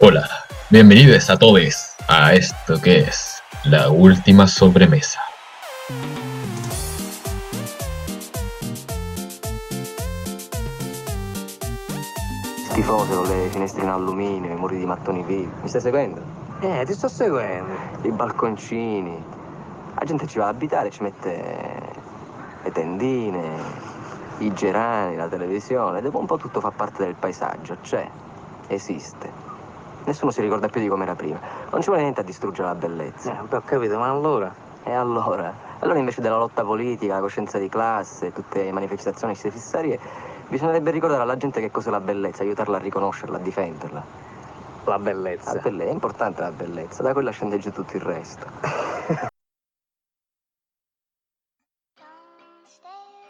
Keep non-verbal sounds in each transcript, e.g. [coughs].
Hola, bienvenidos a todos a esto que es la última sobremesa. Schifose con le finestre in alluminio, i muri di mattoni vivi. Mi stai seguendo? Eh, ti sto seguendo. I balconcini. La gente ci va a abitare, ci mette le tendine, i gerani, la televisione. Dopo un po' tutto fa parte del paesaggio. C'è, esiste. Nessuno si ricorda più di com'era prima. Non ci vuole niente a distruggere la bellezza. Eh, ho capito, ma allora? E allora? Allora invece della lotta politica, la coscienza di classe, tutte le manifestazioni fissarie, bisognerebbe ricordare alla gente che cos'è la bellezza, aiutarla a riconoscerla, a difenderla. La bellezza. La belle- è importante la bellezza, da quella scende giù tutto il resto. [laughs]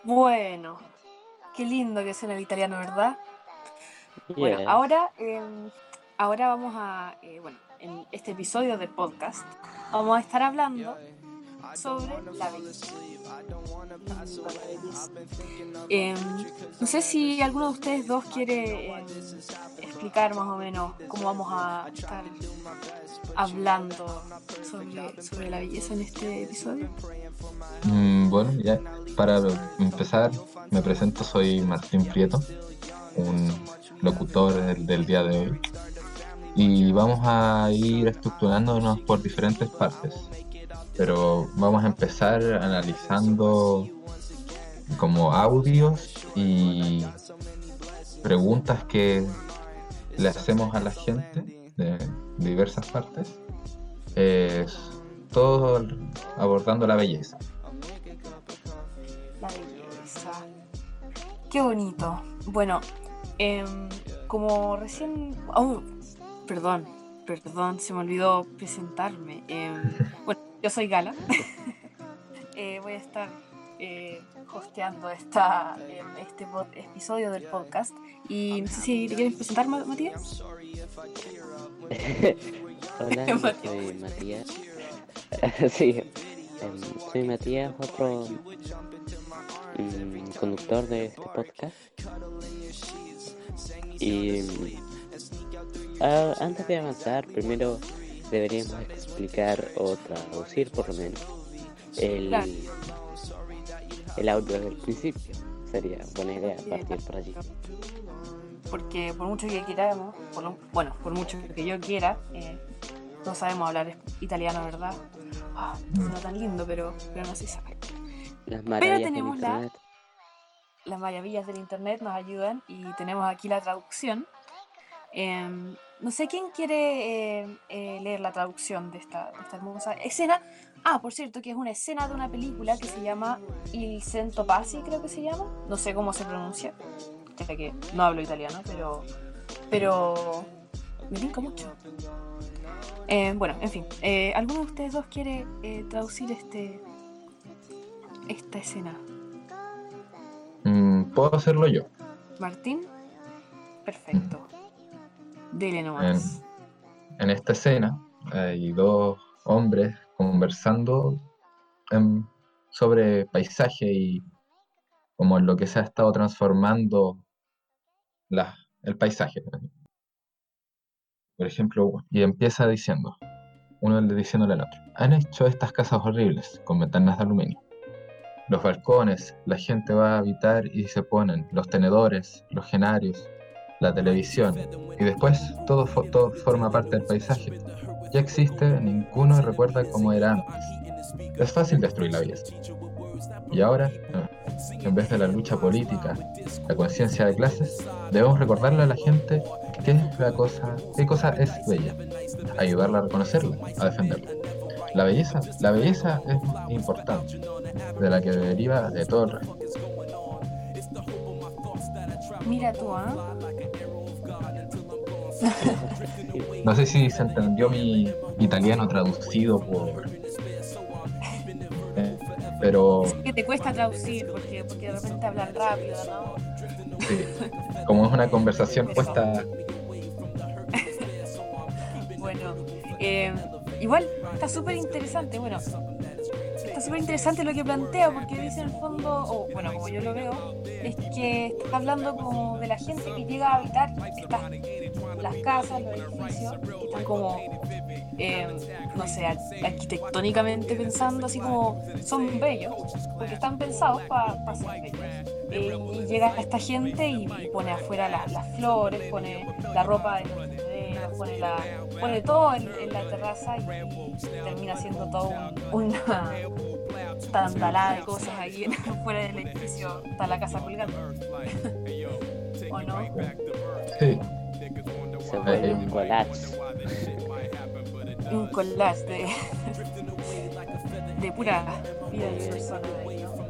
Bueno, qué lindo que suena el italiano, ¿verdad? Bueno, Yes. ahora, eh, ahora vamos a, eh, bueno, en este episodio del podcast vamos a estar hablando sobre la belleza. Eh, no sé si alguno de ustedes dos quiere eh, explicar más o menos cómo vamos a estar hablando sobre, sobre la belleza en este episodio. Mm, bueno, ya para empezar, me presento, soy Martín Prieto, un locutor del, del día de hoy. Y vamos a ir estructurándonos por diferentes partes. Pero vamos a empezar analizando como audios y preguntas que le hacemos a la gente de diversas partes. Es todo abordando la belleza. La belleza. Qué bonito. Bueno, em, como recién... Oh, perdón, perdón, se me olvidó presentarme. Em, [laughs] bueno, yo soy Gala. [laughs] Eh, voy a estar eh, hosteando esta, em, este episodio del podcast. Y no sé si te quieres presentar, Ma- Matías. [laughs] Hola, soy Matías. sí, em, soy Matías, otro mm, conductor de este podcast. Y mm, ah, antes de avanzar, primero deberíamos explicar o traducir por lo menos el, Claro. el audio desde el principio. Sería buena idea partir por allí. porque por mucho que queramos, por lo- bueno, por mucho que yo quiera, eh, no sabemos hablar italiano, ¿verdad? Ah, suena tan lindo, pero, pero no se sabe. Las maravillas del tenemos la-. Las maravillas del internet nos ayudan y tenemos aquí la traducción. Em, no sé quién quiere eh, eh, leer la traducción de esta, de esta hermosa escena. Ah, por cierto, que es una escena de una película que se llama Il Cento Passi, creo que se llama. No sé cómo se pronuncia, ya que no hablo italiano, pero, pero me tinca mucho. Eh, bueno, en fin, ¿alguno de ustedes dos quiere traducir este esta escena? Mm, Puedo hacerlo yo. Martín, perfecto. Dele nomás. En esta escena hay dos hombres conversando sobre paisaje y como lo que se ha estado transformando el paisaje. Por ejemplo, y empieza diciendo, uno le diciéndole al otro, han hecho estas casas horribles con ventanas de aluminio. Los balcones, la gente va a habitar y se ponen los tenedores, los genarios, la televisión, y después todo, todo forma parte del paisaje. Ya existe, ninguno recuerda cómo era antes. Es fácil destruir la belleza. Y ahora, en vez de la lucha política, la conciencia de clases, debemos recordarle a la gente qué es la cosa, qué cosa es bella, ayudarla a reconocerla, a defenderla. La belleza, la belleza es importante, de la que deriva de todo el resto. Mira tú, ¿ah? No sé si se entendió mi italiano traducido por. eh, pero Que te cuesta traducir porque, porque de repente hablan rápido, ¿no? sí, como es una conversación puesta. [laughs] Bueno, eh, igual está súper interesante. Bueno, está súper interesante lo que plantea porque dice en el fondo, o bueno, como yo lo veo, es que está hablando como de la gente que llega a habitar estas las casas, los edificios, están como, eh, no sé, ar- arquitectónicamente pensando, así como son bellos, porque están pensados para ser bellos. Eh, y llega esta gente y, pone afuera las, las flores, pone la ropa de los bebés, pone, la, pone todo en, en la terraza y, termina siendo todo un- una tandalada de cosas ahí [laughs] fuera del edificio, está la casa colgando. [laughs] ¿O no? Sí, Se vuelve un collage. Un collage de, de pura vida ahí, ¿no?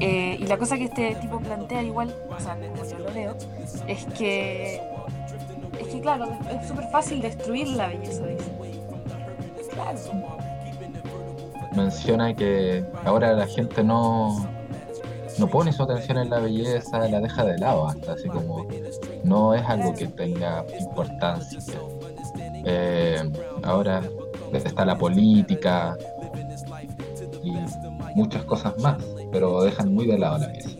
Eh, y la cosa que este tipo plantea igual, o sea, como yo lo leo, es que es que claro, es súper fácil destruir la belleza, dice. Claro. menciona que ahora la gente no, no pone su atención en la belleza, la deja de lado hasta, así como no es algo que tenga importancia. Eh, ahora está la política y muchas cosas más, pero dejan muy de lado la belleza.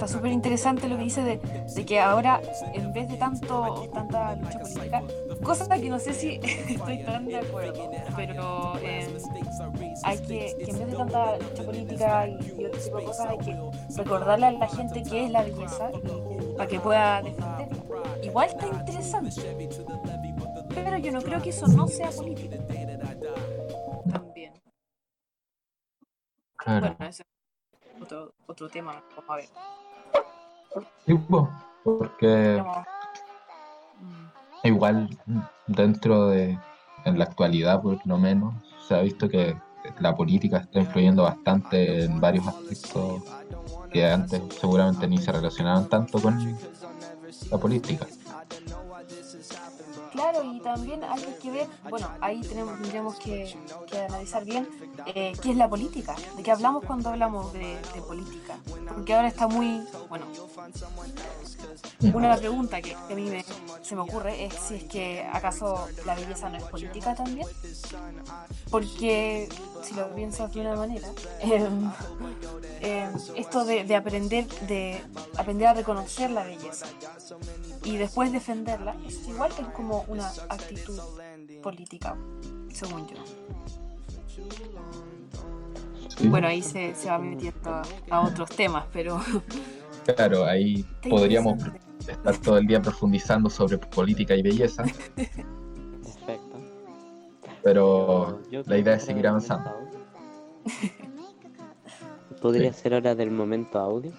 Está súper interesante lo que dice de, de que ahora, en vez de tanto tanta lucha política, cosa que no sé si [laughs] estoy tan de acuerdo, pero eh, hay que, que en vez de tanta lucha política y, y otro tipo de cosas, hay que recordarle a la gente qué es la belleza y, para que pueda defenderla. Igual está interesante, pero yo no creo que eso no sea político. También. Claro. Bueno, otro, otro tema, vamos a ver. Porque igual dentro de, en la actualidad por lo menos, se ha visto que la política está influyendo bastante en varios aspectos que antes seguramente ni se relacionaban tanto con la política. Claro, y también hay que ver, bueno, ahí tenemos, tendríamos que, que analizar bien eh, qué es la política, de qué hablamos cuando hablamos de, de política, porque ahora está muy, bueno, una pregunta que, que a mí me, se me ocurre es si es que acaso la belleza no es política también, porque si lo pienso de una manera, em, esto de, de aprender, de aprender a reconocer la belleza y después defenderla, es igual es como una actitud política, según yo. Sí, Bueno, ahí se, se va metiendo a, a otros temas, pero [laughs] claro, ahí podríamos estar todo el día profundizando sobre política y belleza, Perfecto. pero Yo la idea es seguir avanzando. ¿Podría ser hora del momento audio?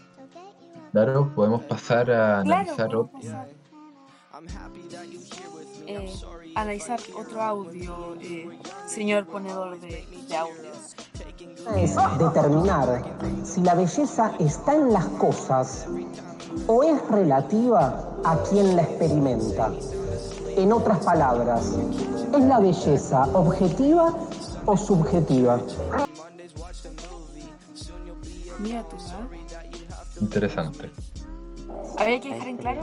Claro, podemos pasar a Claro, analizar otro. Eh, analizar otro audio, eh, señor ponedor de, de audios. es determinar si la belleza está en las cosas o es relativa a quien la experimenta. En otras palabras, ¿es la belleza objetiva o subjetiva? Mira tú, ¿no? Interesante. Habría que dejar en claro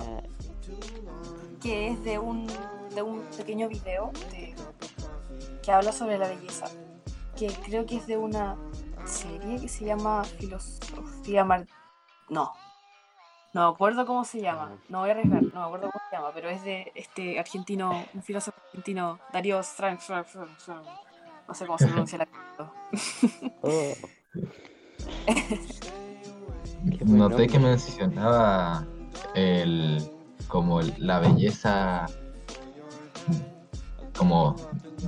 que es de un, de un pequeño video de- que habla sobre la belleza, que creo que es de una serie que se llama Filosofía Mar... No, no me acuerdo cómo se llama, no voy a arriesgar, no me acuerdo cómo se llama, pero es de este argentino, un filósofo argentino, Darío Strang, no sé cómo se pronuncia la [laughs] Oh. Noté que mencionaba el como el- la belleza como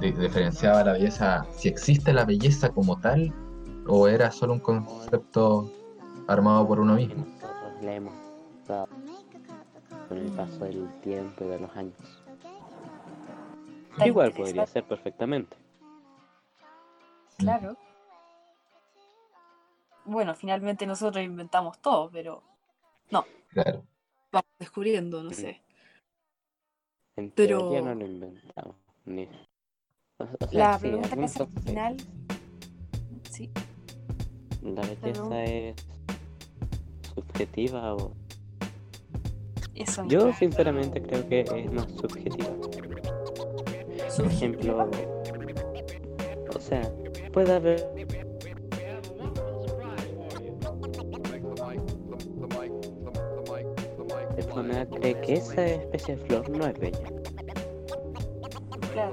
di- diferenciaba la belleza si existe la belleza como tal o era solo un concepto armado por uno mismo. nosotros le hemos dado con el paso del tiempo y de los años. Igual podría ser perfectamente. Claro. Bueno, finalmente nosotros inventamos todo, pero Claro. Vamos descubriendo, no sé. En Pero- teoría no lo inventamos. Ni... O, o sea, La sí, pregunta que al final, sí, ¿La belleza es subjetiva o...? eso Yo sinceramente creo que es más subjetiva. Por Subjetiva. ejemplo, o sea, puede haber persona cree que esa especie de flor no es bella. Claro.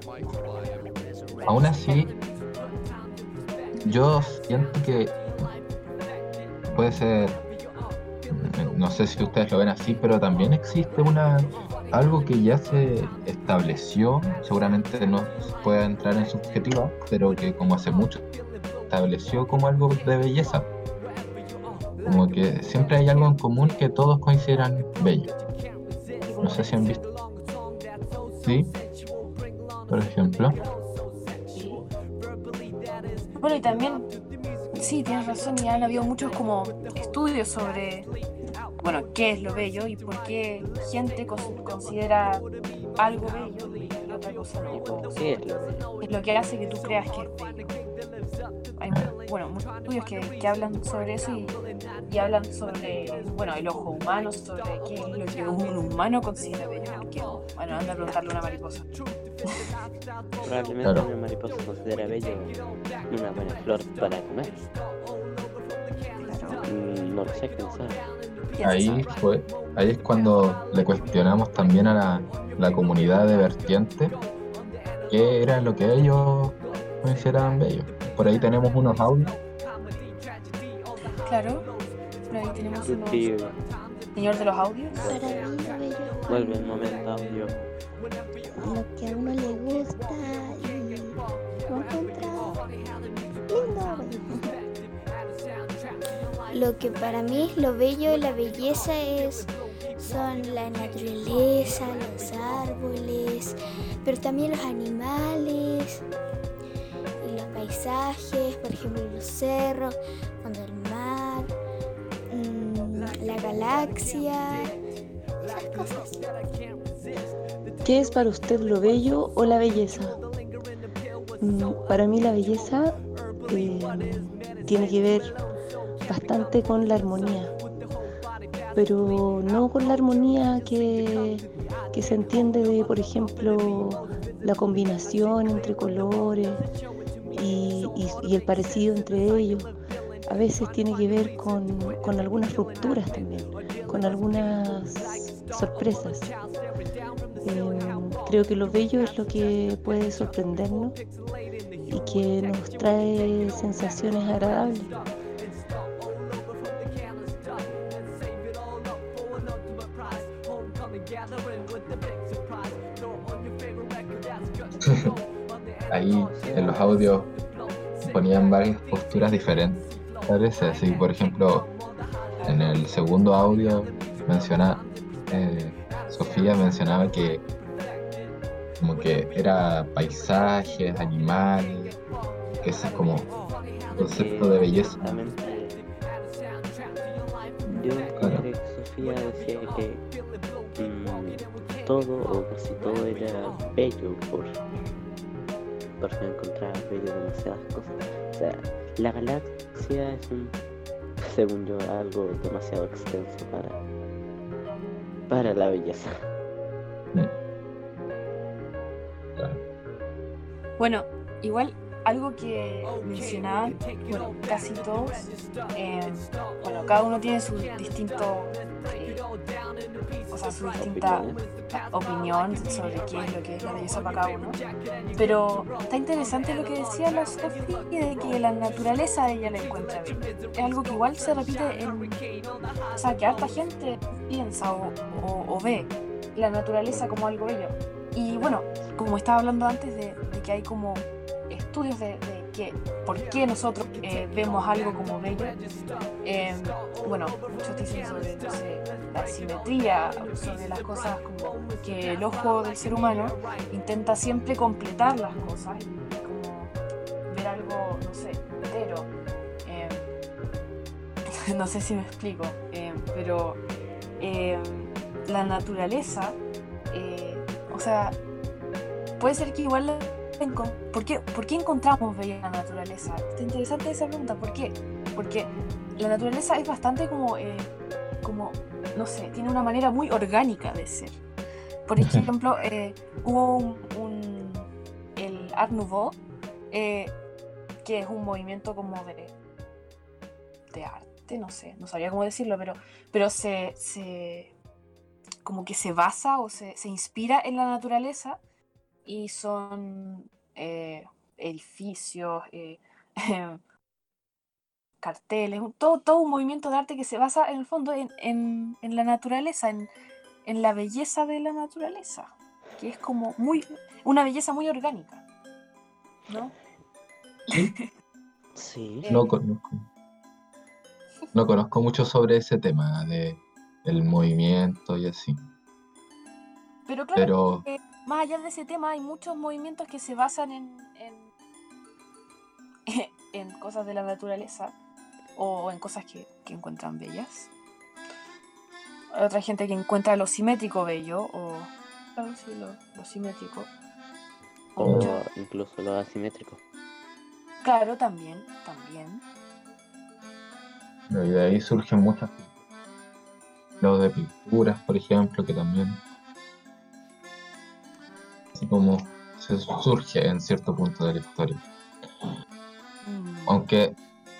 Aún así, yo siento que puede ser, no sé si ustedes lo ven así, pero también existe una algo que ya se estableció, seguramente no puede entrar en subjetiva, pero que como hace mucho estableció como algo de belleza. Como que siempre hay algo en común que todos consideran bello. No sé si han visto. ¿Sí? Por ejemplo. Bueno, y también, sí, tienes razón, y han habido muchos como estudios sobre, bueno, qué es lo bello y por qué gente cons- considera algo bello y otra cosa no. ¿Qué es lo bello? es lo que hace que tú creas que es bello. Hay, bueno, muchos estudios que, que hablan sobre eso y, y hablan sobre, bueno, el ojo humano, sobre qué es lo que un humano considera bello. porque, bueno, anda a preguntarle a una mariposa. Probablemente Claro. una mariposa considera bello una buena flor para comer. Claro. Mm, No lo sé, quién sabe. ¿Quién Ahí fue, ahí es cuando le cuestionamos también a la, la comunidad de vertiente qué era lo que ellos consideraban bello. Por ahí tenemos unos audios. Claro. Por ahí tenemos unos... Señor de los audios. Para mí lo bello Vuelve el momento audio. lo que a uno le gusta y lo encuentra lindo. Lo que para mí es lo bello y la belleza es son la naturaleza, los árboles, pero también los animales y los paisajes, por ejemplo los cerros, cuando el mar, la galaxia. ¿Qué es para usted lo bello o la belleza? Mm, Para mí la belleza eh, tiene que ver bastante con la armonía, pero no con la armonía que, que se entiende de, por ejemplo, la combinación entre colores y el parecido entre ellos. A veces tiene que ver con, con algunas rupturas también, con algunas sorpresas. Eh, creo que lo bello es lo que puede sorprendernos y que nos trae sensaciones agradables. [laughs] Ahí en los audios ponían varias posturas diferentes. Así, por ejemplo, en el segundo audio menciona eh, Sofía mencionaba que como que era paisajes, animales, que ese es como concepto de belleza. Yo encontré que Sofía decía que mm, todo o casi todo era bello por, porque encontraba bello demasiadas cosas. O sea, la galaxia es un, según yo, algo demasiado extenso para, para la belleza. Bueno, igual algo que mencionaban, bueno, casi todos, eh, bueno, cada uno tiene su distinto, o sea, su distinta opinión sobre qué es lo que es la belleza para cada uno. Pero está interesante lo que decía la Sofi de que la naturaleza de ella la encuentra bien. Es algo que igual se repite en, o sea, que harta gente piensa o, o- o ve la naturaleza como algo bello. Y bueno, como estaba hablando antes de, de que hay como estudios de, de por qué nosotros eh, vemos algo como bello, eh, bueno, muchos dicen sobre la simetría, sobre las cosas como que el ojo del ser humano intenta siempre completar las cosas como ver algo, no sé, entero. Eh, [laughs] no sé si me explico, pero la naturaleza, o sea, puede ser que igual la ¿Por qué, ¿Por qué encontramos bella la naturaleza? Está interesante esa pregunta. ¿Por qué? Porque la naturaleza es bastante como, eh, como, no sé, tiene una manera muy orgánica de ser. Por ejemplo, eh, hubo un, un- el Art Nouveau, eh, que es un movimiento como de, de arte, no sé, no sabía cómo decirlo, pero, pero se, se como que se basa o se, se inspira en la naturaleza y son eh, edificios, eh, [laughs] carteles, todo, todo un movimiento de arte que se basa en el fondo en, en- en la naturaleza, en, en la belleza de la naturaleza, que es como muy, una belleza muy orgánica, ¿no? Sí. [laughs] Eh, No conozco. No conozco mucho sobre ese tema de el movimiento y así. Pero claro, Pero que más allá de ese tema hay muchos movimientos que se basan en, en, [laughs] en cosas de la naturaleza o en cosas que, que encuentran bellas. Hay otra gente que encuentra lo simétrico bello o claro, sí, lo, lo simétrico. O mucho- incluso lo asimétrico. Claro, también, también. y de ahí surgen muchas lo de pinturas, por ejemplo, que también así como se surge en cierto punto de la historia. Mm, Aunque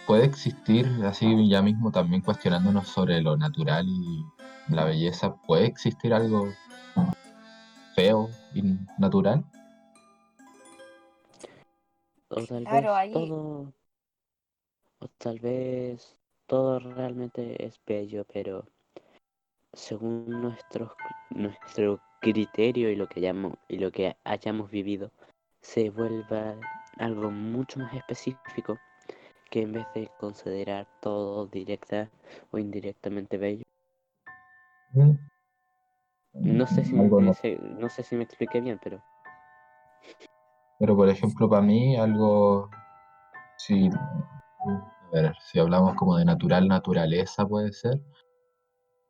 puede existir, así ya mismo también cuestionándonos sobre lo natural y la belleza, ¿puede existir algo feo y natural? O tal Claro, vez ahí- todo. O tal vez todo realmente es bello, pero según nuestros, nuestro criterio y lo que hayamos, y lo que hayamos vivido, se vuelva algo mucho más específico que en vez de considerar todo directa o indirectamente bello. No sé si Algo me, no sé si me expliqué bien, pero Pero por ejemplo, para mí algo, si, a ver, si hablamos como de natural, naturaleza puede ser,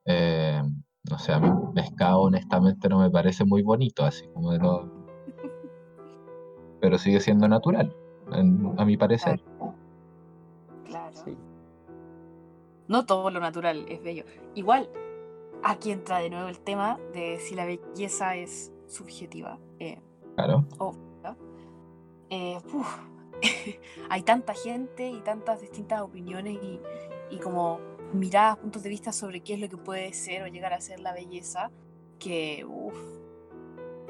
eh, no sé, a mí pescado honestamente no me parece muy bonito, así como de lo... [laughs] Pero sigue siendo natural, en- a mi parecer. claro. sí. No todo lo natural es bello. Igual, aquí entra de nuevo el tema de si la belleza es subjetiva. Eh, Claro, eh, uf, [laughs] hay tanta gente y tantas distintas opiniones y, y como miradas, puntos de vista sobre qué es lo que puede ser o llegar a ser la belleza, que uf,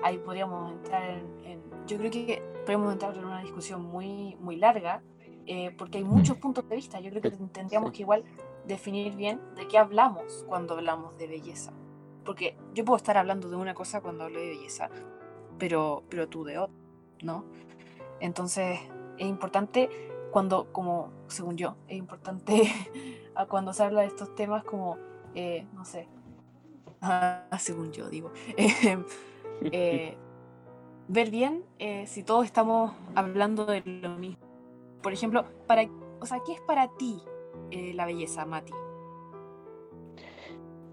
ahí podríamos entrar en, en- Yo creo que podríamos entrar en una discusión muy, muy larga, eh, porque hay muchos puntos de vista. Yo creo que tendríamos que igual definir bien de qué hablamos cuando hablamos de belleza. Porque yo puedo estar hablando de una cosa cuando hablo de belleza, pero, pero tú de otra, ¿no? Entonces es importante cuando, como según yo, es importante [laughs] a cuando se habla de estos temas como, eh, no sé, [laughs] ah, según yo digo, [laughs] eh, eh, ver bien eh, si todos estamos hablando de lo mismo. Por ejemplo, para, o sea, ¿qué es para ti la belleza, Mati?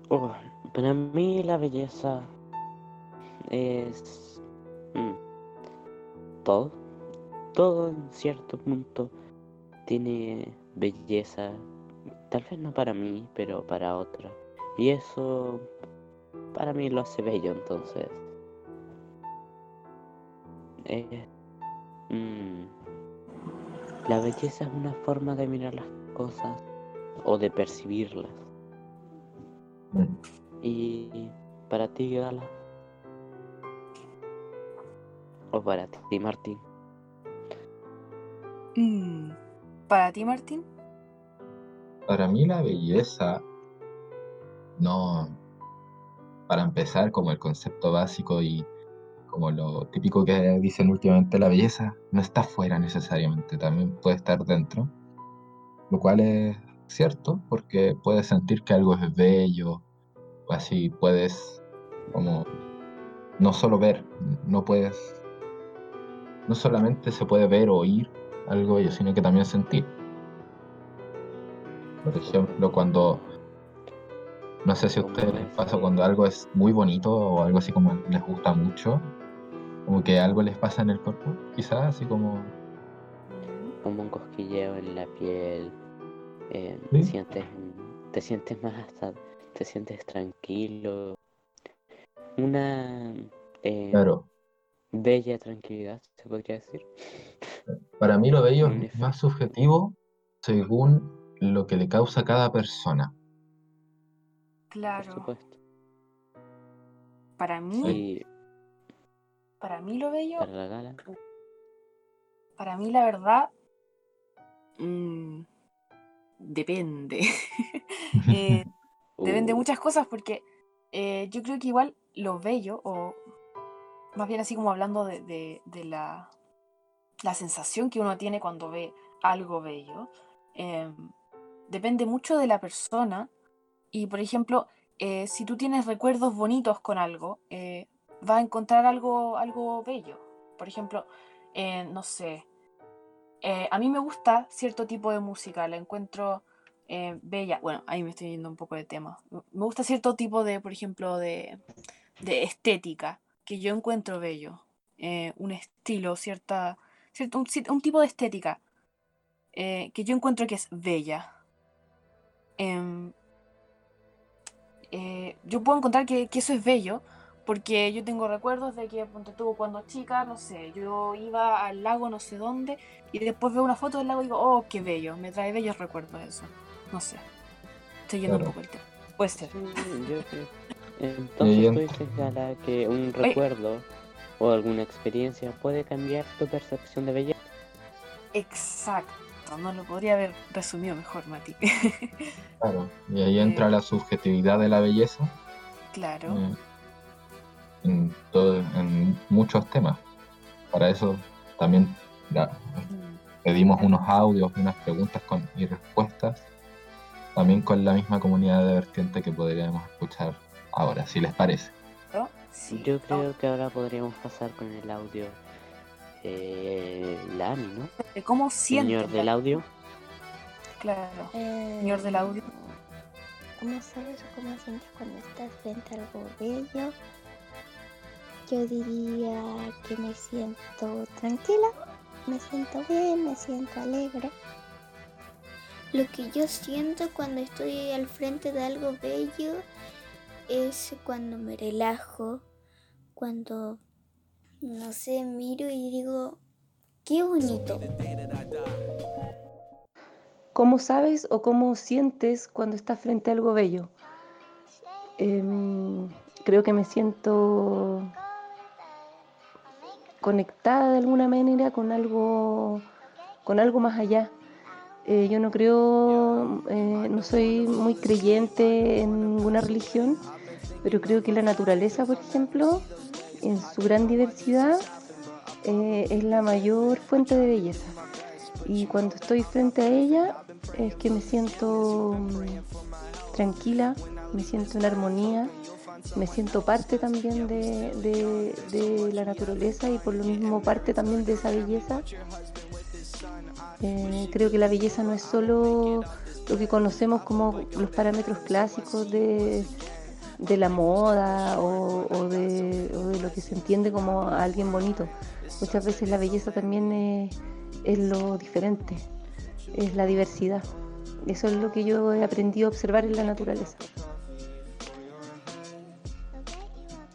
Oh, para mí la belleza es mm, todo. Todo en cierto punto tiene belleza. Tal vez no para mí, pero para otra. Y eso para mí lo hace bello entonces. Eh, mm, la belleza es una forma de mirar las cosas o de percibirlas. Mm. Y para ti, Gala. O para ti, Martín. Mm, ¿Para ti, Martín? para mí la belleza, no, para empezar, como el concepto básico y como lo típico que dicen últimamente, la belleza no está fuera necesariamente, también puede estar dentro, lo cual es cierto porque puedes sentir que algo es bello, o así puedes como no solo ver, no puedes, no solamente se puede ver o oír algo bello, sino que también sentir. Por ejemplo, cuando no sé si a ustedes les pasa cuando algo es muy bonito o algo así como les gusta mucho, como que algo les pasa en el cuerpo, quizás así como Como un cosquilleo en la piel. eh, Sí. sientes, te sientes más hasta, te sientes tranquilo. Una eh, claro, bella tranquilidad, se podría decir. [laughs] para mí lo bello es más subjetivo según lo que le causa a cada persona. Por Claro. supuesto. Para mí, para mí lo bello, para la gala, para mí la verdad, mm, depende. [laughs] Eh, [laughs] depende de uh, muchas cosas porque eh, yo creo que igual lo bello, o más bien así como hablando de, de- de la, la sensación que uno tiene cuando ve algo bello, em, depende mucho de la persona. Y por ejemplo, eh, si tú tienes recuerdos bonitos con algo, eh, vas a encontrar algo, algo bello. Por ejemplo, eh, no sé, a mí me gusta cierto tipo de música, la encuentro bella. Bueno, ahí me estoy yendo un poco de tema. Me gusta cierto tipo de, por ejemplo, de, de estética que yo encuentro bello. Un estilo, cierta, cierto, un, un tipo de estética eh, que yo encuentro que es bella. Em, eh, yo puedo encontrar que, que eso es bello porque yo tengo recuerdos de que ponte tú cuando chica, no sé, yo iba al lago no sé dónde y después veo una foto del lago y digo, oh, qué bello, me trae bellos recuerdos eso. No sé. Estoy yendo Claro. un poco el tema. Puede ser. mm, yo [laughs] Entonces en- tú dices, Gala, que un recuerdo o alguna experiencia puede cambiar tu percepción de belleza. Exacto. No lo podría haber resumido mejor, Mati. [laughs] Claro, y ahí entra Eh. la subjetividad de la belleza claro. eh, en, todo, en muchos temas. Para eso también Mm, pedimos unos audios, unas preguntas con, y respuestas, también con la misma comunidad de vertiente que podríamos escuchar ahora, si les parece. Yo creo que ahora podríamos pasar con el audio. Eh, Lami, ¿no? De ¿Cómo sientes? Señor del audio. Claro. Eh, Señor del audio. ¿Cómo sabes o cómo sientes cuando estás frente a algo bello? Yo diría que me siento tranquila, me siento bien, me siento alegre. Lo que yo siento cuando estoy al frente de algo bello es cuando me relajo, cuando, no sé, miro y digo, qué bonito. ¿Cómo sabes o cómo sientes cuando estás frente a algo bello? Em, creo que me siento conectada de alguna manera con algo, con algo más allá. Eh, yo no creo, eh, no soy muy creyente en ninguna religión, pero creo que la naturaleza, por ejemplo, en su gran diversidad, eh, es la mayor fuente de belleza. Y cuando estoy frente a ella es que me siento mm, tranquila, me siento en armonía, me siento parte también de, de- de la naturaleza y por lo mismo parte también de esa belleza. Eh, creo que la belleza no es solo lo que conocemos como los parámetros clásicos de, de la moda o, o de, o de lo que se entiende como alguien bonito. Muchas veces la belleza también es, es lo diferente, es la diversidad. Eso es lo que yo he aprendido a observar en la naturaleza.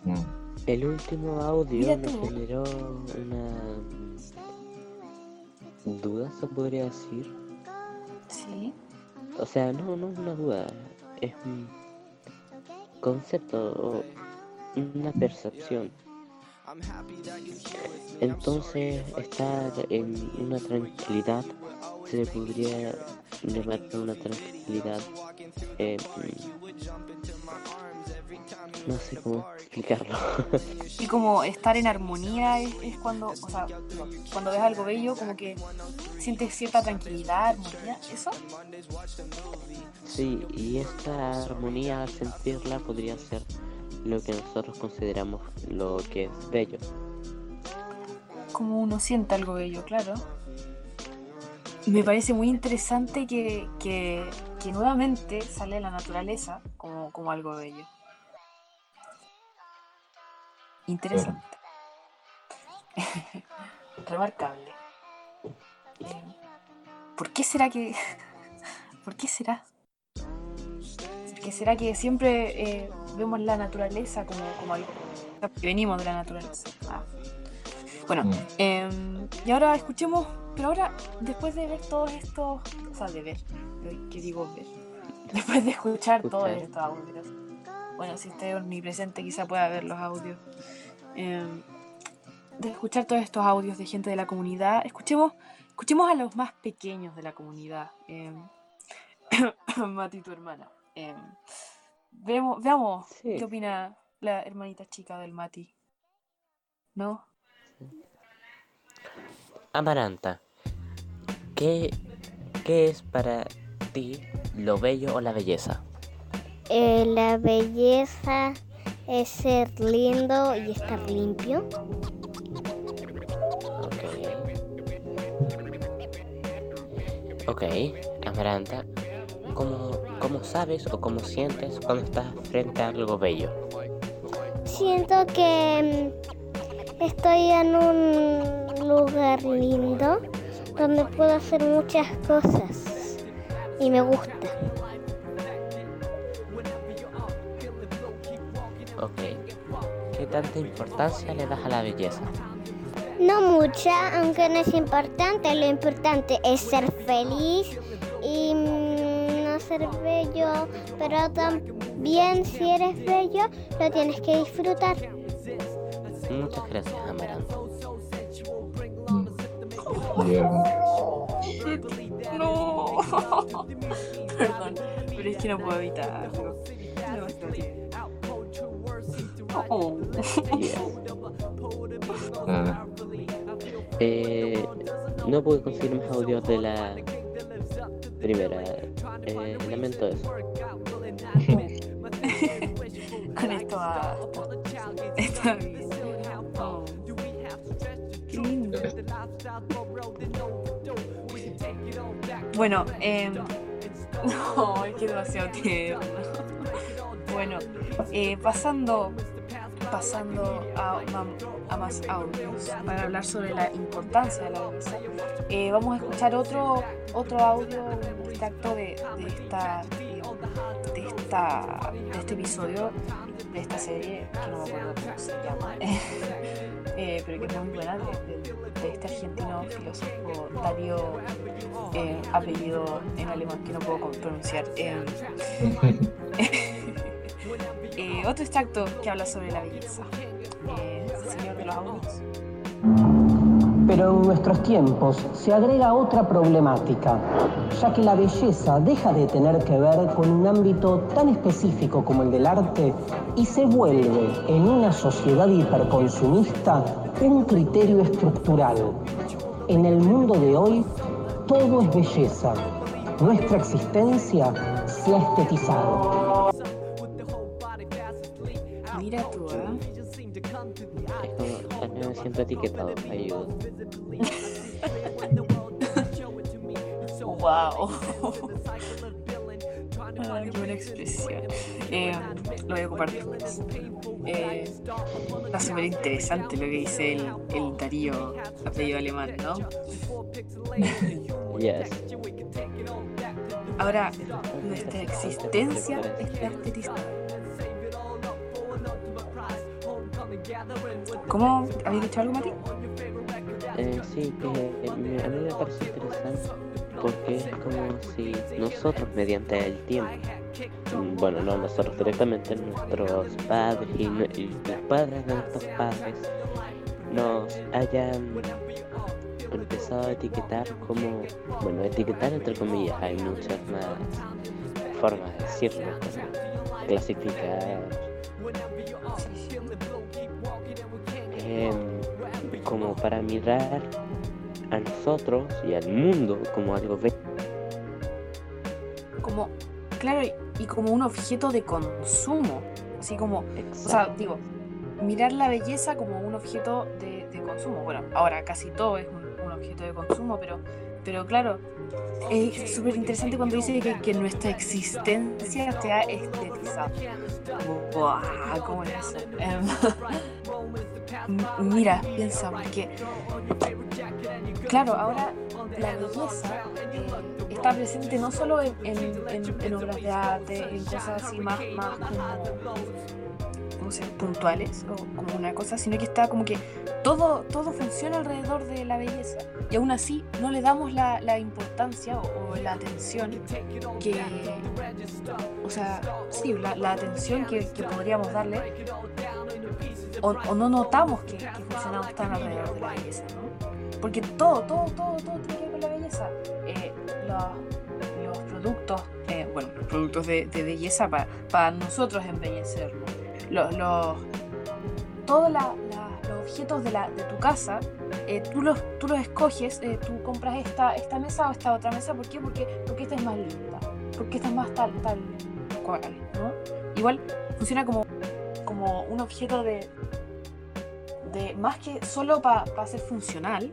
Mm. El último audio me generó una duda, se podría decir. Sí. O sea, no, no es una duda, es un concepto o una percepción. Entonces, estar en una tranquilidad se podría llamar una tranquilidad. eh, no sé cómo explicarlo. Y como estar en armonía es, es cuando, o sea, cuando ves algo bello, como que sientes cierta tranquilidad, armonía, ¿eso? Sí, y esta armonía al sentirla podría ser lo que nosotros consideramos lo que es bello. Como uno siente algo bello, claro. Y me parece muy interesante que, que, que nuevamente sale la naturaleza como, como algo bello. Interesante. [laughs] Remarcable. Eh, ¿Por qué será que.? [laughs] ¿Por qué será? ¿Por qué será que siempre eh, vemos la naturaleza como, como algo? que Venimos de la naturaleza. Ah. Bueno, Mm. em, y ahora escuchemos, pero ahora, después de ver todos estos, o sea, de ver, ¿qué digo ver? [laughs] Después de escuchar todos estos audios, bueno, si esté omnipresente quizá pueda ver los audios. Em, de escuchar todos estos audios de gente de la comunidad, escuchemos, escuchemos a los más pequeños de la comunidad. em, [coughs] Mati, tu hermana. Em, veamos veamos Sí. qué opina la hermanita chica del Mati. ¿No? Amaranta, ¿qué, ¿qué es para ti lo bello o la belleza? Eh, la belleza es ser lindo y estar limpio. Ok. Ok, Amaranta, ¿cómo, ¿cómo sabes o cómo sientes cuando estás frente a algo bello? Siento que mm, estoy en un lugar lindo donde puedo hacer muchas cosas y me gusta. Tanta importancia le das a la belleza? No mucha, aunque no es importante. Lo importante es ser feliz y mm, no ser bello, pero también si eres bello lo tienes que disfrutar. Muchas gracias, Amaranta. Bien. No. [laughs] Perdón, pero es que no puedo evitarlo. Demasiado tierno. Oh. Yes. Ah, Eh, no pude conseguir más audios de la primera. Eh, lamento eso. [laughs] Con esto basta. Está bien. Oh. Qué lindo. Bueno, em, no, es que demasiado tierno. Bueno, eh, pasando, pasando a, más audios para hablar sobre la importancia de la belleza, eh, vamos a escuchar otro, otro audio, un extracto de, de esta, de esta, de este episodio de esta serie que no me acuerdo cómo se llama, [laughs] eh, pero que es muy buena de, de- este argentino filósofo Darío, apellido en alemán que no puedo pronunciar. [laughs] [laughs] eh, otro extracto que habla sobre la belleza. Señor de los. Pero en nuestros tiempos se agrega otra problemática, ya que la belleza deja de tener que ver con un ámbito tan específico como el del arte y se vuelve en una sociedad hiperconsumista un criterio estructural. En el mundo de hoy, todo es belleza. Nuestra existencia se ha estetizado. Mira tú, ¿eh? Es como, también me siento etiquetado. Ayuda. Wow. Ay, qué buena expresión. Eh, lo voy a después. Eh, está súper interesante lo que dice el, el Darío, apellido alemán, ¿no? [laughs] Yes. Ahora, nuestra existencia está estetizada. ¿Cómo? ¿Habéis dicho algo, Mati? Eh, sí, que eh, me- a mí me parece interesante porque es como si nosotros mediante el tiempo, mm, bueno, no nosotros directamente, nuestros padres y, los padres de nuestros padres nos hayan empezado a etiquetar como, bueno, etiquetar entre comillas, hay muchas más formas de decirlo, como clasificar, em, como para mirar a nosotros y al mundo como algo bello. Como, claro, y- como un objeto de consumo. Así como, o sea, digo, mirar la belleza como un objeto de, de consumo. Bueno, ahora casi todo es un, un objeto de consumo, pero, pero claro, es súper interesante cuando dice que, que nuestra existencia se ha estetizado. Buah, ¿cómo es [laughs] eso? Mira, piensa, porque, claro, ahora la belleza eh, está presente no solo en, obras de arte, en cosas así más, más como no sé, puntuales o como una cosa, sino que está como que todo, todo funciona alrededor de la belleza. Y aún así no le damos la, importancia o, la atención que, o sea, sí, la, atención que podríamos darle o, o no notamos que, que funcionamos tan alrededor de la belleza, ¿no? Porque todo, todo, todo, todo tiene que ver con la belleza. Eh, los, los productos, eh, bueno, los productos de, de belleza para, para nosotros embellecernos. Los, los, todos la- la- los objetos de, la, de tu casa, eh, tú, los, tú los escoges, eh, tú compras esta, esta mesa o esta otra mesa, ¿por qué? Porque, porque esta es más linda, porque esta es más tal, tal, cual, ¿no? Igual funciona como, como un objeto de, de más que solo para ser funcional,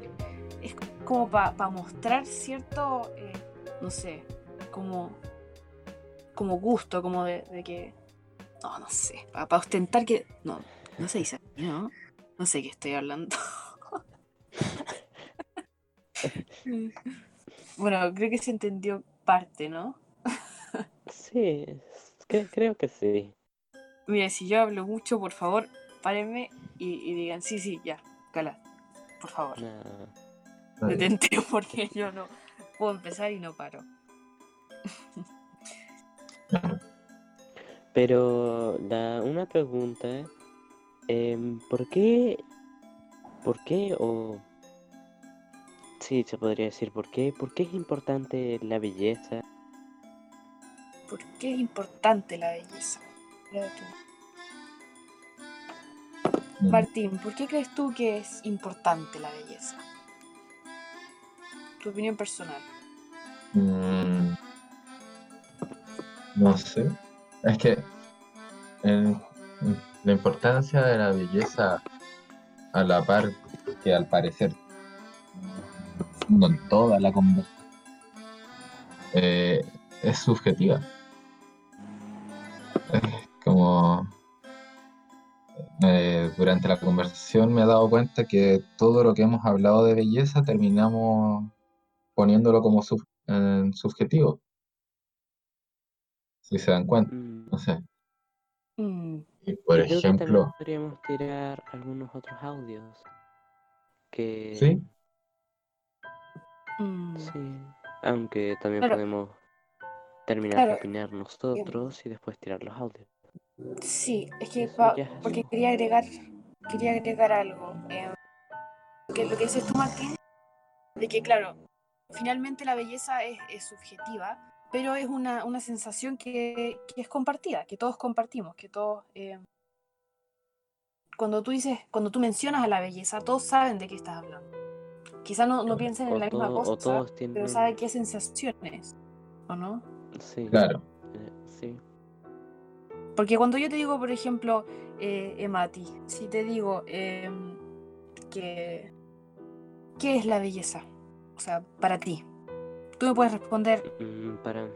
es como para mostrar cierto, eh, no sé, como, como gusto, como de, que, no, no sé, para ostentar que, no, no se dice ¿no? No sé qué estoy hablando. [laughs] bueno, creo que se entendió parte, ¿no? Sí, creo que sí. Mira, si yo hablo mucho, por favor, párenme y, y digan, sí, sí, ya, cala, por favor. No, Detente [laughs] porque yo no puedo empezar y no paro. Pero la, una pregunta, em, ¿por qué, por qué o sí, se podría decir, ¿por qué, por qué es importante la belleza? ¿Por qué es importante la belleza? Tú. Mm. Martín, ¿por qué crees tú que es importante la belleza? Tu opinión personal. Mm, no sé. Es que en- en la importancia de la belleza a la par que al parecer en toda la conversación eh, es subjetiva. Durante la conversación me he dado cuenta que todo lo que hemos hablado de belleza terminamos poniéndolo como sub- subjetivo. Si se dan cuenta, Mm, no sé. Mm, Y por que ejemplo, podríamos tirar algunos otros audios que ¿sí? mm. sí, aunque también Claro. podemos terminar Claro. de opinar nosotros y después tirar los audios. Sí, es que pa- porque quería agregar, quería agregar algo. eh, que lo que dices tú, Martín, de que claro, finalmente la belleza es, es subjetiva, pero es una, una sensación que, que es compartida, que todos compartimos, que todos eh, cuando tú dices, cuando tú mencionas a la belleza, todos saben de qué estás hablando. Quizás no, no piensen en la misma todo- cosa, todos pero saben qué sensaciones, ¿o no? sí, Claro. eh, sí, Porque cuando yo te digo, por ejemplo, eh, Emati, si te digo em, que ¿qué es la belleza? O sea, para ti. Tú me puedes responder Mm, para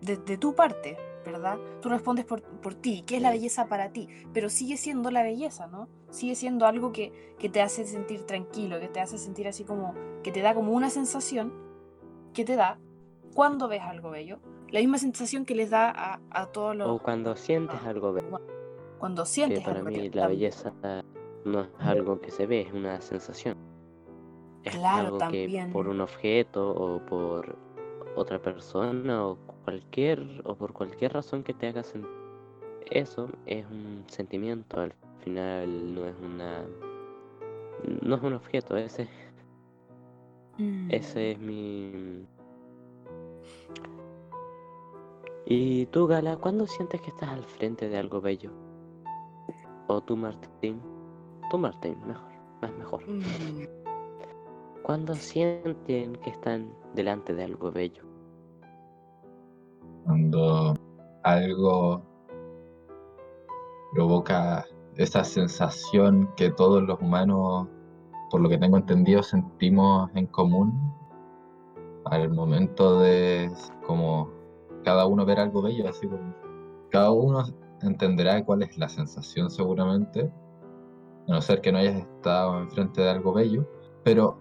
de, de tu parte, ¿verdad? Tú respondes por, por ti, ¿qué es la Sí. belleza para ti? Pero sigue siendo la belleza, ¿no? Sigue siendo algo que, que te hace sentir tranquilo, que te hace sentir así como, que te da como una sensación que te da cuando ves algo bello. La misma sensación que les da a, a todos los... o cuando sientes algo bello, Cuando que sientes para algo mí la belleza no es algo que se ve, es una sensación. Es Claro, algo también. que por un objeto o por otra persona o cualquier o por cualquier razón que te haga sentir eso es un sentimiento al final no es una no es un objeto ese Mm. ese es mi y tú Gala ¿cuándo sientes que estás al frente de algo bello? O tú Martín tú Martín mejor más mejor Mm. ¿Cuándo sienten que están delante de algo bello? Cuando algo provoca esa sensación que todos los humanos, por lo que tengo entendido, sentimos en común al momento de como cada uno ver algo bello, así como cada uno entenderá cuál es la sensación seguramente, a no ser que no hayas estado enfrente de algo bello, pero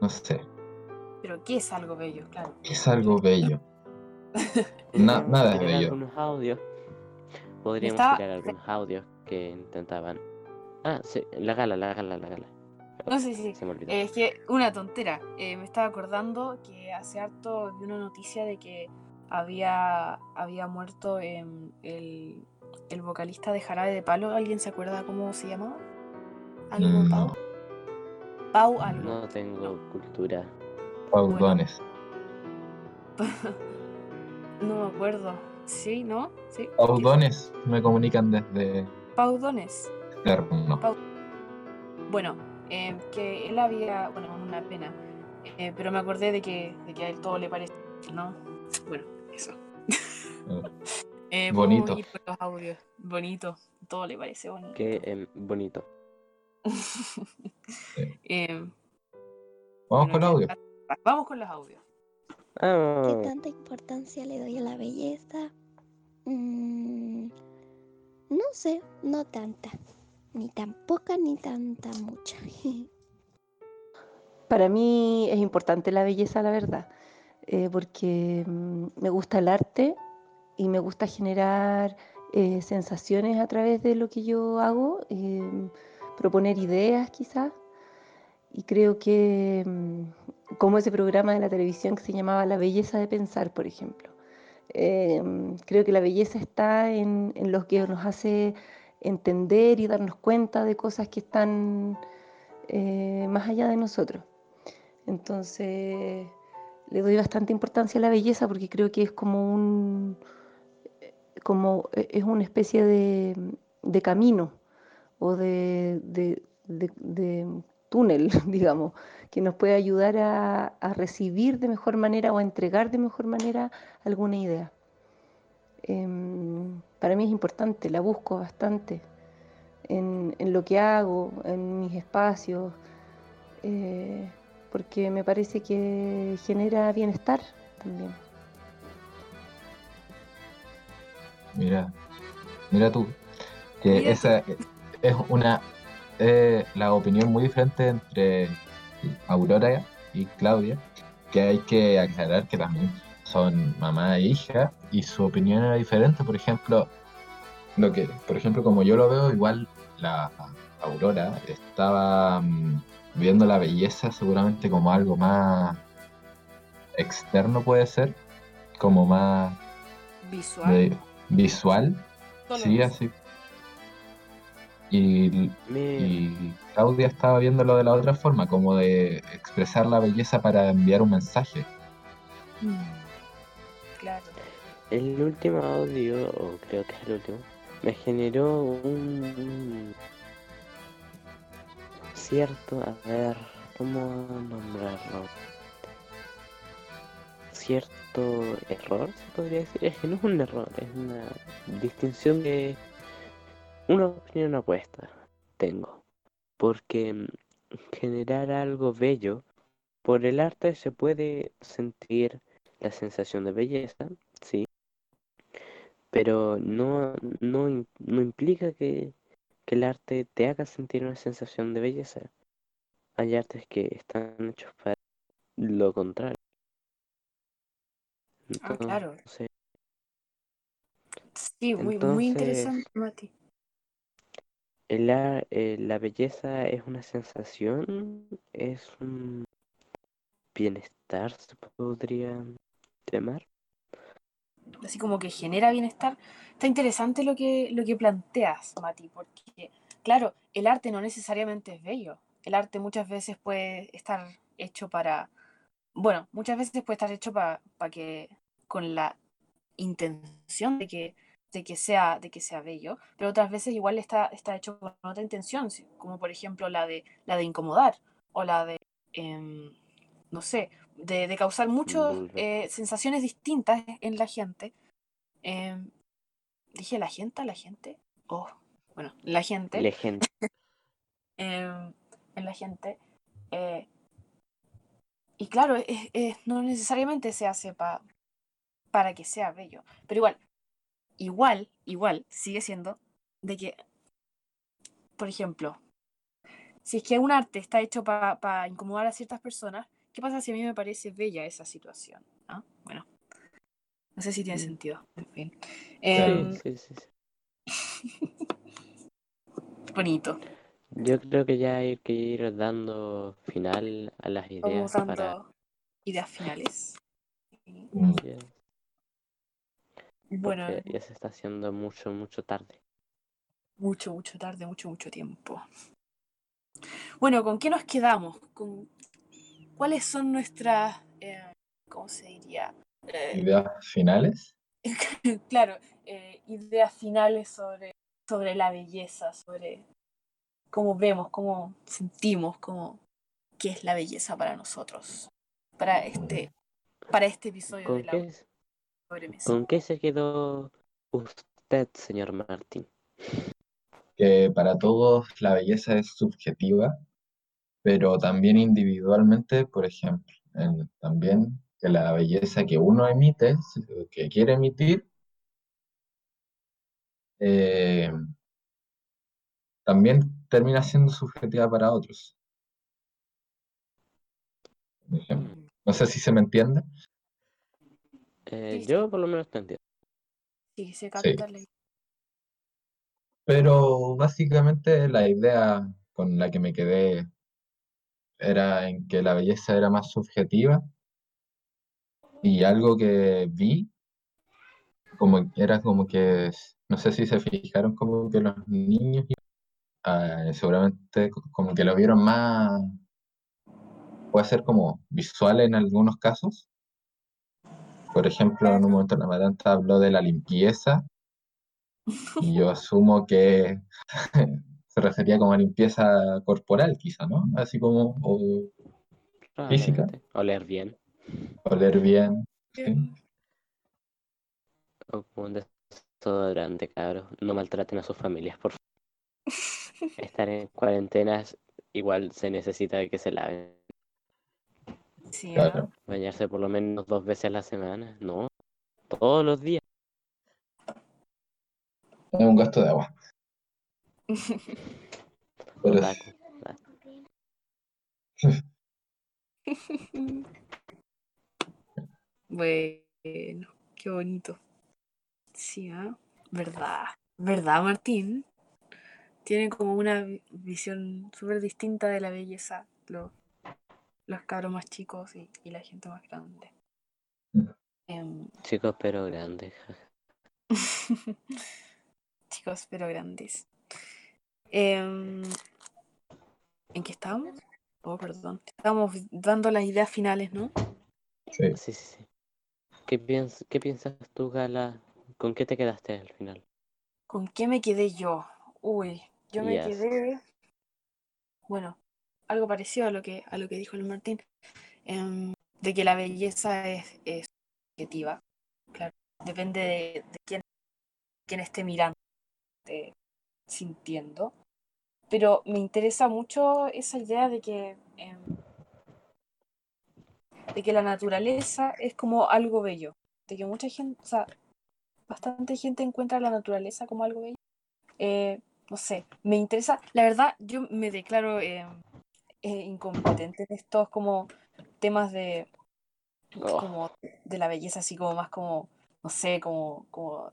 no sé, Pero ¿qué es algo bello? Claro. ¿qué es algo bello? Na- nada es tirar bello. algunos audios podríamos estaba- tirar algunos audios que intentaban. Ah, sí, la gala, la gala, la gala. No sé si. Se me olvidó. Es que una tontera. Eh, me estaba acordando que hace harto vi una noticia de que había, había muerto em, el, el vocalista de Jarabe de Palo. ¿Alguien se acuerda cómo se llamaba? ¿Algo Mm, Pau? no. Pau algo. No tengo cultura. Paudones. [laughs] No me acuerdo. Sí, ¿no? Sí. Paudones me comunican desde externo. Bueno, eh, que él había, bueno, una pena, eh, pero me acordé de que, de que a él todo le parece, ¿no? Bueno, eso. [laughs] Eh, podemos Bonito. con los audios. Bonito, todo le parece bonito. Qué em, bonito. [laughs] Eh, Vamos bueno, con audio. Vamos con los audios. ¿Qué tanta importancia le doy a la belleza? Mm, no sé, no tanta. Ni tan poca ni tanta mucha. [laughs] Para mí es importante la belleza, la verdad, eh, porque mm, me gusta el arte y me gusta generar eh, sensaciones a través de lo que yo hago, eh, proponer ideas quizás. Y creo que, mm, como ese programa de la televisión que se llamaba La belleza de pensar, por ejemplo. Mm, creo que la belleza está en, en lo que nos hace entender y darnos cuenta de cosas que están eh, más allá de nosotros. Entonces, le doy bastante importancia a la belleza porque creo que es como un, como e- es una especie de, de camino o de, de- de- túnel, [laughs] digamos, que nos puede ayudar a, a recibir de mejor manera o a entregar de mejor manera alguna idea. Em, para mí es importante, la busco bastante en, en lo que hago, en mis espacios, eh, porque me parece que genera bienestar también. Mira, mira tú, que Mira esa es una eh, la opinión muy diferente entre Aurora y Claudia, que hay que aclarar que también son mamá e hija y su opinión era diferente. Por ejemplo, lo que, por ejemplo, como yo lo veo, igual la Aurora estaba mm, viendo la belleza seguramente como algo más externo puede ser, como más Visual. de- visual, sí, así. Y, y Claudia estaba viéndolo de la otra forma, como de expresar la belleza para enviar un mensaje. Mm, Claro. el último audio, o creo que es el último, me generó un cierto, a ver, ¿cómo nombrarlo? Cierto error, se podría decir. Es que no es un error, es una distinción de una opinión opuesta. Tengo. Porque mm, generar algo bello, por el arte se puede sentir la sensación de belleza, sí, pero no, no, no implica que, que el arte te haga sentir una sensación de belleza. Hay artes que están hechos para lo contrario. Ah, claro. Sí, muy, muy interesante, Mati. el ar- eh, la belleza es una sensación, es un bienestar, se podría llamar. Así como que genera bienestar. Está interesante lo que, lo que planteas, Mati, porque, claro, el arte no necesariamente es bello. El arte muchas veces puede estar hecho para, bueno, muchas veces puede estar hecho para que, con la intención de que, de que sea, de que sea bello, pero otras veces igual está, está hecho con otra intención, como por ejemplo la de, la de incomodar, o la de, em, no sé, de, de causar muchas Vulgar. sensaciones distintas en la gente. Em, Dije la gente, la gente. Oh, bueno, la gente. La gente. [laughs] em, en la gente. eh, y claro, no necesariamente se hace pa- para que sea bello. Pero igual, igual, igual, sigue siendo de que, por ejemplo, si es que un arte está hecho para incomodar a ciertas personas, ¿qué pasa si a mí me parece bella esa situación? ¿Ah? Bueno, no sé si tiene Mm. sentido. En fin. Em, Sí, sí, sí, sí. [laughs] Bonito. Yo creo que ya hay que ir dando final a las Vamos ideas dando para... ideas finales. [laughs] Bueno, porque ya se está haciendo mucho, mucho tarde. mucho, mucho tarde, mucho, mucho tiempo. Bueno, ¿con qué nos quedamos? ¿Con ¿Cuáles son nuestras, eh, cómo se diría? Eh, Ideas finales. [laughs] claro, eh, ideas finales sobre, sobre la belleza, sobre cómo vemos, cómo sentimos, cómo, qué es la belleza para nosotros, para este, para este episodio ¿Con de la qué, sobremesa. ¿Con qué se quedó usted, señor Martín? que para todos la belleza es subjetiva, pero también individualmente, por ejemplo, en- también que la belleza que uno emite, que quiere emitir, eh, también termina siendo subjetiva para otros. Por ejemplo. Mm, No sé si se me entiende. Eh, Sí, yo por lo menos te entiendo. Sí, se Sí. capta la Pero básicamente la idea con la que me quedé era en que la belleza era más subjetiva y algo que vi como era como que no sé si se fijaron como que los niños ah, seguramente co- como que lo vieron más puede ser como visual en algunos casos. Por ejemplo en un momento la madrastra habló de la limpieza y yo asumo que [laughs] se refería como a limpieza corporal quizá, ¿no? Así como o Física. Oler bien. oler bien, ¿sí? O un desodorante, cabros. No maltraten a sus familias, por favor. [laughs] Estar en cuarentenas igual se necesita de que se laven. Sí. Claro. Bañarse por lo menos dos veces a la semana. No, todos los días. Es un gasto de agua. Otaku. Bueno, qué bonito. Sí, ¿ah? ¿Verdad? ¿Verdad, Martín? Tienen como una vi- visión súper distinta de la belleza los, los cabros más chicos y, y la gente más grande. Em, Chicos, pero grandes. jaja. [laughs] chicos, pero grandes. Em, ¿en qué estábamos? Oh, perdón. Estábamos dando las ideas finales, ¿no? sí. Sí, sí, sí. ¿Qué, piens ¿Qué piensas tú, Gala? ¿Con qué te quedaste al final? ¿Con qué me quedé yo? Uy, yo me Yes. quedé. Bueno, algo parecido a lo que, a lo que dijo el Martín. em, de que la belleza es, es subjetiva. Claro. Depende de, de quién, quién esté mirando, esté sintiendo. Pero me interesa mucho esa idea de que. em, de que la naturaleza es como algo bello. De que mucha gente, o sea, bastante gente encuentra la naturaleza como algo bello. Eh, no sé, me interesa, la verdad, yo me declaro eh, eh, incompetente en estos como temas de Oh. como de la belleza, así como más como, no sé, como, como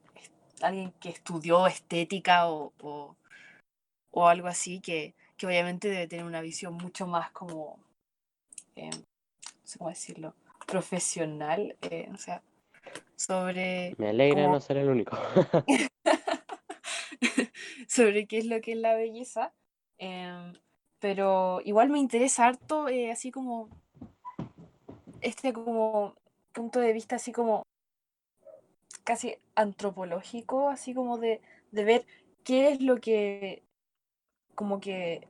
alguien que estudió estética o, o, o algo así, que, que obviamente debe tener una visión mucho más como, eh, no sé cómo decirlo, profesional, eh, o sea, sobre Me alegra no ser el único. [laughs] sobre qué es lo que es la belleza. em, pero igual me interesa harto, eh, así como este como punto de vista así como casi antropológico, así como de, de ver qué es lo que como que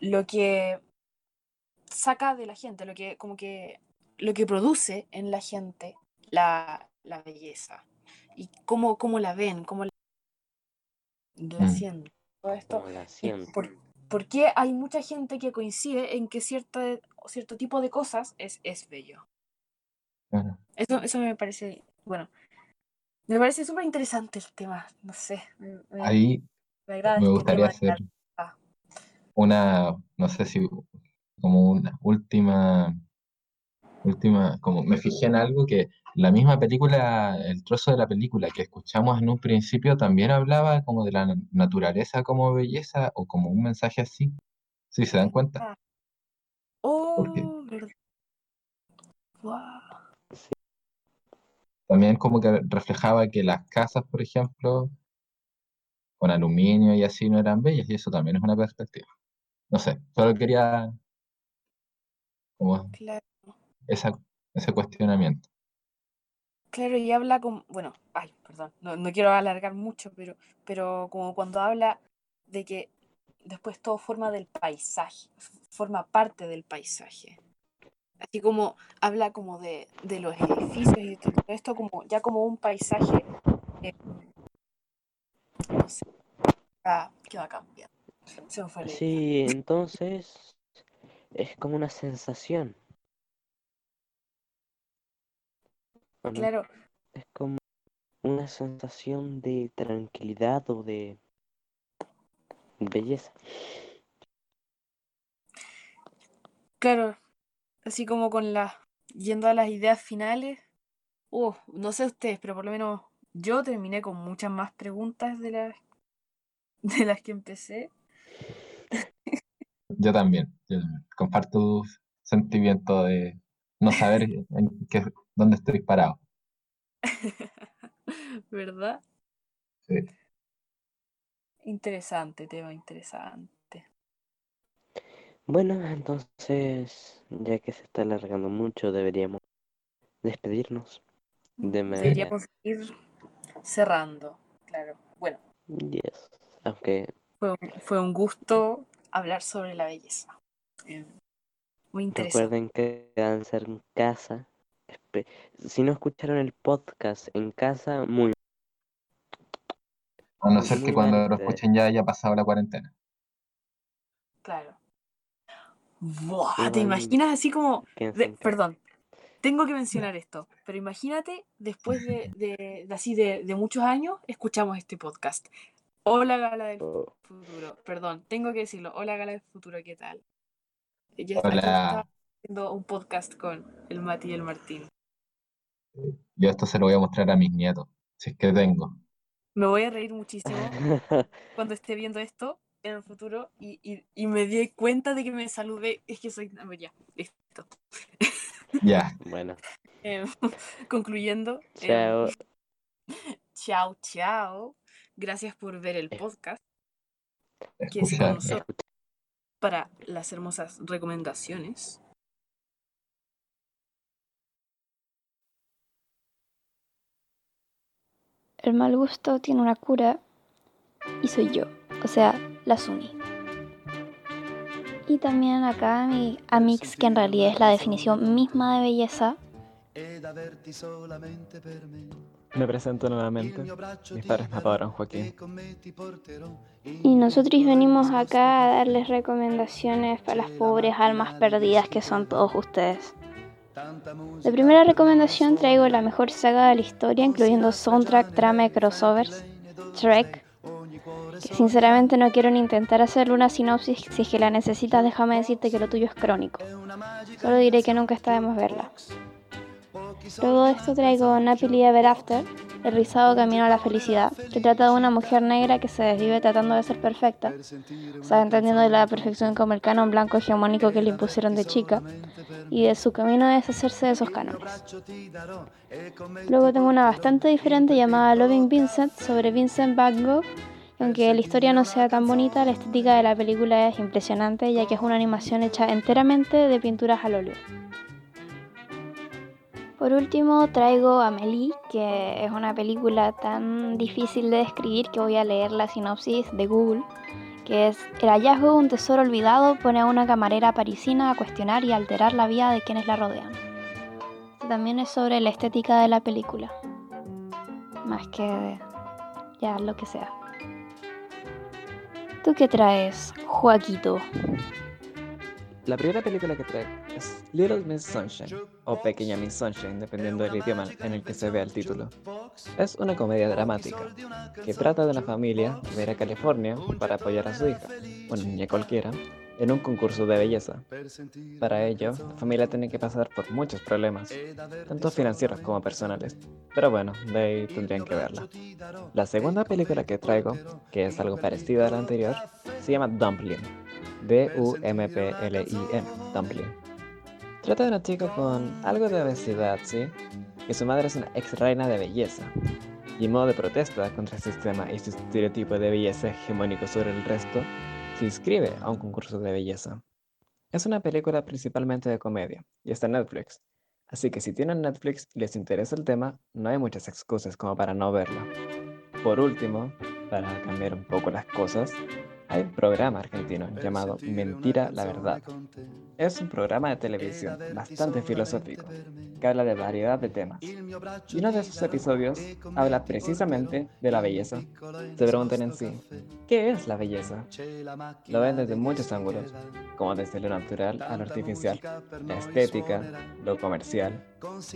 lo que saca de la gente, lo que como que lo que produce en la gente la, la belleza y cómo, cómo la ven, cómo la, la Mm. sienten. Todo esto la por, por qué hay mucha gente que coincide en que cierta, cierto tipo de cosas es, es bello. Claro. Eso, eso me parece, bueno, me parece súper interesante el tema, no sé, me, Ahí me este gustaría hacer ah. una, no sé si como una última última, como me fijé en algo que la misma película, el trozo de la película que escuchamos en un principio también hablaba como de la na- naturaleza como belleza o como un mensaje así. ¿Sí se dan cuenta? Ah. Oh. Guau. También como que reflejaba que las casas, por ejemplo, con aluminio y así no eran bellas y eso también es una perspectiva. No sé, solo quería como Claro, esa, ese cuestionamiento. claro, y habla como, bueno, ay, perdón, no, no quiero alargar mucho, pero, pero como cuando habla de que después todo forma del paisaje, forma parte del paisaje. Así como habla como de, de los edificios y todo esto como ya como un paisaje, eh, no sé, ah, que va cambiando. Se me fue la idea. Sí, entonces es como una sensación. Claro, Es como una sensación de tranquilidad o de belleza. claro, así como con las, yendo a las ideas finales, uh, no sé ustedes, pero por lo menos yo terminé con muchas más preguntas de las, [laughs] de las que empecé. Yo también, yo también. comparto tu sentimiento de no saber en qué, dónde estoy parado. [laughs] ¿Verdad? Sí. Interesante, tema interesante. Bueno, entonces, ya que se está alargando mucho, deberíamos despedirnos de manera... Deberíamos ir cerrando, claro. Bueno, Yes. Aunque fue un, fue un gusto hablar sobre la belleza. Eh, Muy interesante. recuerden que quedanse en casa. Si no escucharon el podcast en casa, muy A no ser que cuando lo escuchen ya haya pasado la cuarentena. Buah, ¿te imaginas así como... de- perdón, tengo que mencionar esto, pero imagínate después de, de- de así de, de muchos años, escuchamos este podcast. Hola Gala del Oh, Futuro, perdón, tengo que decirlo. Hola Gala del Futuro, ¿qué tal? Yo aquí Hola. estaba haciendo un podcast con el Mati y el Martín. Yo esto se lo voy a mostrar a mis nietos, si es que tengo. Me voy a reír muchísimo [laughs] cuando esté viendo esto en el futuro y, y- y me di cuenta de que me saludé. Es que soy. Ya, listo. [laughs] Ya, bueno, Em, [laughs] concluyendo. em, chao. [laughs] chao, chao. Gracias por ver el podcast. Quédese con escucha, nosotros para las hermosas recomendaciones. El mal gusto tiene una cura y soy yo, o sea, la Suni. Y también acá mi Amix, que en realidad es la definición misma de belleza. Me presento nuevamente. Mis padres me apodaron Joaquín. Y nosotros venimos acá a darles recomendaciones para las pobres almas perdidas que son todos ustedes. De primera recomendación traigo la mejor saga de la historia, incluyendo soundtrack, trama y crossovers, Trek. Sinceramente no quiero ni intentar hacerle una sinopsis, si es que la necesitas déjame decirte que lo tuyo es crónico. Solo diré que nunca está de más verla. Luego de esto traigo Happily Ever After, el rizado camino a la felicidad, que trata de una mujer negra que se desvive tratando de ser perfecta, o entendiendo de la perfección como el canon blanco hegemónico que le impusieron de chica, y de su camino a deshacerse de esos cánones. Luego tengo una bastante diferente llamada Loving Vincent sobre Vincent Van Gogh, aunque la historia no sea tan bonita, la estética de la película es impresionante ya que es una animación hecha enteramente de pinturas al óleo. Por último traigo Amélie, que es una película tan difícil de describir que voy a leer la sinopsis de Google, que es El hallazgo de un tesoro olvidado pone a una camarera parisina a cuestionar y alterar la vida de quienes la rodean. También es sobre la estética de la película, más que ya lo que sea. ¿Tú qué traes, Joaquito? La primera película que traigo es Little Miss Sunshine, o Pequeña Miss Sunshine, dependiendo del idioma en el que se vea el título. Es una comedia dramática que trata de una familia que va a California para apoyar a su hija, una niña cualquiera, en un concurso de belleza. Para ello, la familia tiene que pasar por muchos problemas, tanto financieros como personales. Pero bueno, de ahí tendrían que verla. La segunda película que traigo, que es algo parecido a la anterior, se llama Dumpling. D-U-M-P-L-I-N, Dumpling. Trata de una chica con algo de obesidad, ¿sí? Y su madre es una ex reina de belleza. Y en modo de protesta contra el sistema y su estereotipo de belleza hegemónico sobre el resto, se inscribe a un concurso de belleza. Es una película principalmente de comedia y está en Netflix, así que si tienen Netflix y les interesa el tema, no hay muchas excusas como para no verla. Por último, para cambiar un poco las cosas, hay un programa argentino llamado Mentira la Verdad. Es un programa de televisión bastante filosófico que habla de variedad de temas. Y uno de esos episodios habla precisamente de la belleza. Se preguntan en sí, ¿qué es la belleza? Lo ven desde muchos ángulos, como desde lo natural a lo artificial, la estética, lo comercial.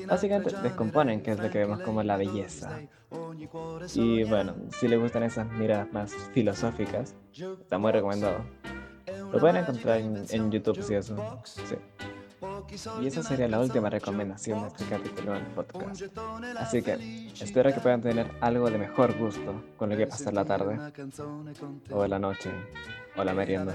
Básicamente descomponen qué es lo que vemos como la belleza. Y bueno, si les gustan esas miradas más filosóficas, está muy recomendado. Lo pueden encontrar en, en YouTube si eso. Sí. Y esa sería la última recomendación de este capítulo del podcast. Así que espero que puedan tener algo de mejor gusto con lo que pasar la tarde, o la noche, o la merienda.